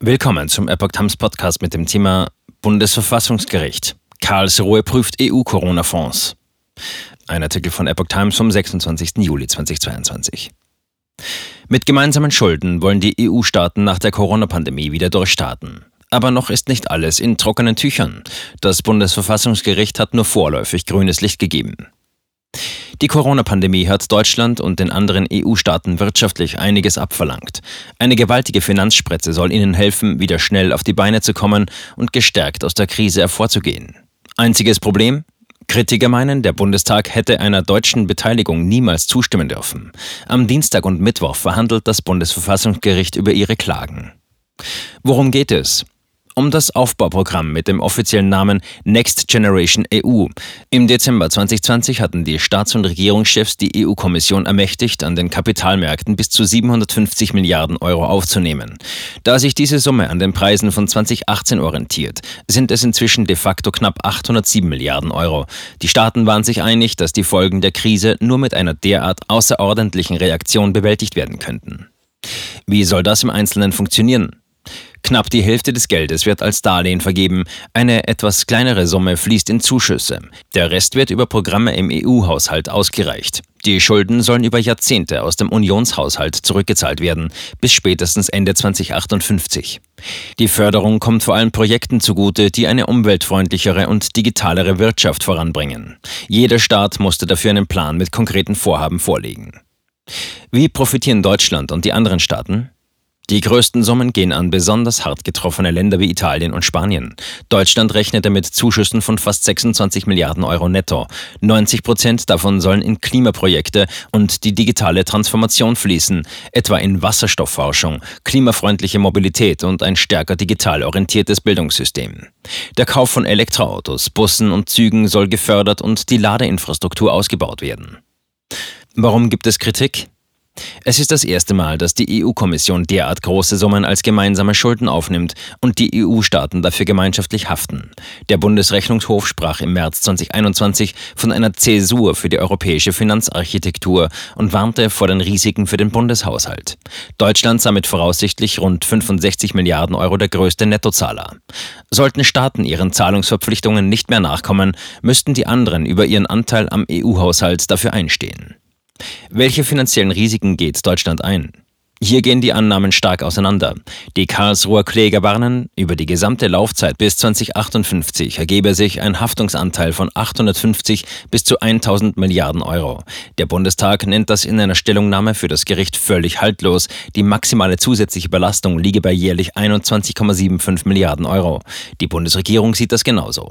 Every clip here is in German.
Willkommen zum Epoch Times Podcast mit dem Thema Bundesverfassungsgericht. Karlsruhe prüft EU-Corona-Fonds. Ein Artikel von Epoch Times vom 26. Juli 2022. Mit gemeinsamen Schulden wollen die EU-Staaten nach der Corona-Pandemie wieder durchstarten. Aber noch ist nicht alles in trockenen Tüchern. Das Bundesverfassungsgericht hat nur vorläufig grünes Licht gegeben. Die Corona-Pandemie hat Deutschland und den anderen EU-Staaten wirtschaftlich einiges abverlangt. Eine gewaltige Finanzspritze soll ihnen helfen, wieder schnell auf die Beine zu kommen und gestärkt aus der Krise hervorzugehen. Einziges Problem? Kritiker meinen, der Bundestag hätte einer deutschen Beteiligung niemals zustimmen dürfen. Am Dienstag und Mittwoch verhandelt das Bundesverfassungsgericht über ihre Klagen. Worum geht es? Um das Aufbauprogramm mit dem offiziellen Namen Next Generation EU. Im Dezember 2020 hatten die Staats- und Regierungschefs die EU-Kommission ermächtigt, an den Kapitalmärkten bis zu 750 Milliarden Euro aufzunehmen. Da sich diese Summe an den Preisen von 2018 orientiert, sind es inzwischen de facto knapp 807 Milliarden Euro. Die Staaten waren sich einig, dass die Folgen der Krise nur mit einer derart außerordentlichen Reaktion bewältigt werden könnten. Wie soll das im Einzelnen funktionieren? Knapp die Hälfte des Geldes wird als Darlehen vergeben, eine etwas kleinere Summe fließt in Zuschüsse. Der Rest wird über Programme im EU-Haushalt ausgereicht. Die Schulden sollen über Jahrzehnte aus dem Unionshaushalt zurückgezahlt werden, bis spätestens Ende 2058. Die Förderung kommt vor allem Projekten zugute, die eine umweltfreundlichere und digitalere Wirtschaft voranbringen. Jeder Staat musste dafür einen Plan mit konkreten Vorhaben vorlegen. Wie profitieren Deutschland und die anderen Staaten? Die größten Summen gehen an besonders hart getroffene Länder wie Italien und Spanien. Deutschland rechnete mit Zuschüssen von fast 26 Milliarden Euro netto. 90 Prozent davon sollen in Klimaprojekte und die digitale Transformation fließen, etwa in Wasserstoffforschung, klimafreundliche Mobilität und ein stärker digital orientiertes Bildungssystem. Der Kauf von Elektroautos, Bussen und Zügen soll gefördert und die Ladeinfrastruktur ausgebaut werden. Warum gibt es Kritik? Es ist das erste Mal, dass die EU-Kommission derart große Summen als gemeinsame Schulden aufnimmt und die EU-Staaten dafür gemeinschaftlich haften. Der Bundesrechnungshof sprach im März 2021 von einer Zäsur für die europäische Finanzarchitektur und warnte vor den Risiken für den Bundeshaushalt. Deutschland sah mit voraussichtlich rund 65 Milliarden Euro der größte Nettozahler. Sollten Staaten ihren Zahlungsverpflichtungen nicht mehr nachkommen, müssten die anderen über ihren Anteil am EU-Haushalt dafür einstehen. Welche finanziellen Risiken geht Deutschland ein? Hier gehen die Annahmen stark auseinander. Die Karlsruher Kläger warnen, über die gesamte Laufzeit bis 2058 ergebe sich ein Haftungsanteil von 850 bis zu 1000 Milliarden Euro. Der Bundestag nennt das in einer Stellungnahme für das Gericht völlig haltlos. Die maximale zusätzliche Belastung liege bei jährlich 21,75 Milliarden Euro. Die Bundesregierung sieht das genauso.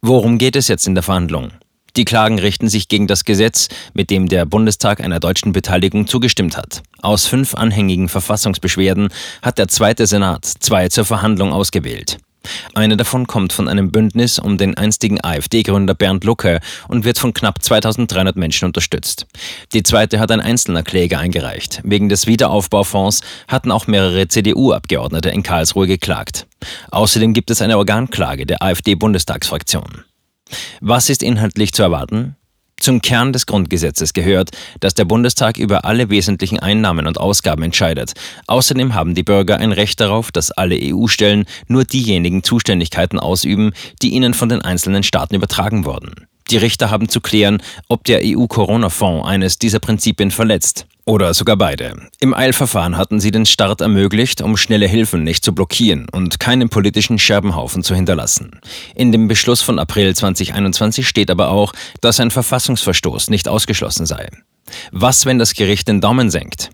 Worum geht es jetzt in der Verhandlung? Die Klagen richten sich gegen das Gesetz, mit dem der Bundestag einer deutschen Beteiligung zugestimmt hat. Aus fünf anhängigen Verfassungsbeschwerden hat der zweite Senat zwei zur Verhandlung ausgewählt. Eine davon kommt von einem Bündnis um den einstigen AfD-Gründer Bernd Lucke und wird von knapp 2300 Menschen unterstützt. Die zweite hat ein einzelner Kläger eingereicht. Wegen des Wiederaufbaufonds hatten auch mehrere CDU-Abgeordnete in Karlsruhe geklagt. Außerdem gibt es eine Organklage der AfD-Bundestagsfraktion. Was ist inhaltlich zu erwarten? Zum Kern des Grundgesetzes gehört, dass der Bundestag über alle wesentlichen Einnahmen und Ausgaben entscheidet. Außerdem haben die Bürger ein Recht darauf, dass alle EU-Stellen nur diejenigen Zuständigkeiten ausüben, die ihnen von den einzelnen Staaten übertragen wurden. Die Richter haben zu klären, ob der EU-Corona-Fonds eines dieser Prinzipien verletzt. Oder sogar beide. Im Eilverfahren hatten sie den Start ermöglicht, um schnelle Hilfen nicht zu blockieren und keinen politischen Scherbenhaufen zu hinterlassen. In dem Beschluss von April 2021 steht aber auch, dass ein Verfassungsverstoß nicht ausgeschlossen sei. Was, wenn das Gericht den Daumen senkt?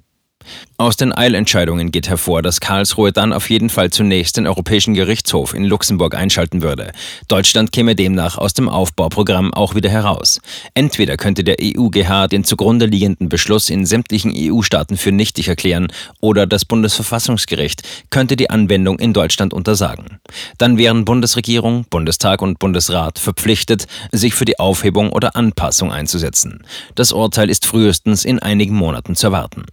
Aus den Eilentscheidungen geht hervor, dass Karlsruhe dann auf jeden Fall zunächst den Europäischen Gerichtshof in Luxemburg einschalten würde. Deutschland käme demnach aus dem Aufbauprogramm auch wieder heraus. Entweder könnte der EuGH den zugrunde liegenden Beschluss in sämtlichen EU-Staaten für nichtig erklären oder das Bundesverfassungsgericht könnte die Anwendung in Deutschland untersagen. Dann wären Bundesregierung, Bundestag und Bundesrat verpflichtet, sich für die Aufhebung oder Anpassung einzusetzen. Das Urteil ist frühestens in einigen Monaten zu erwarten.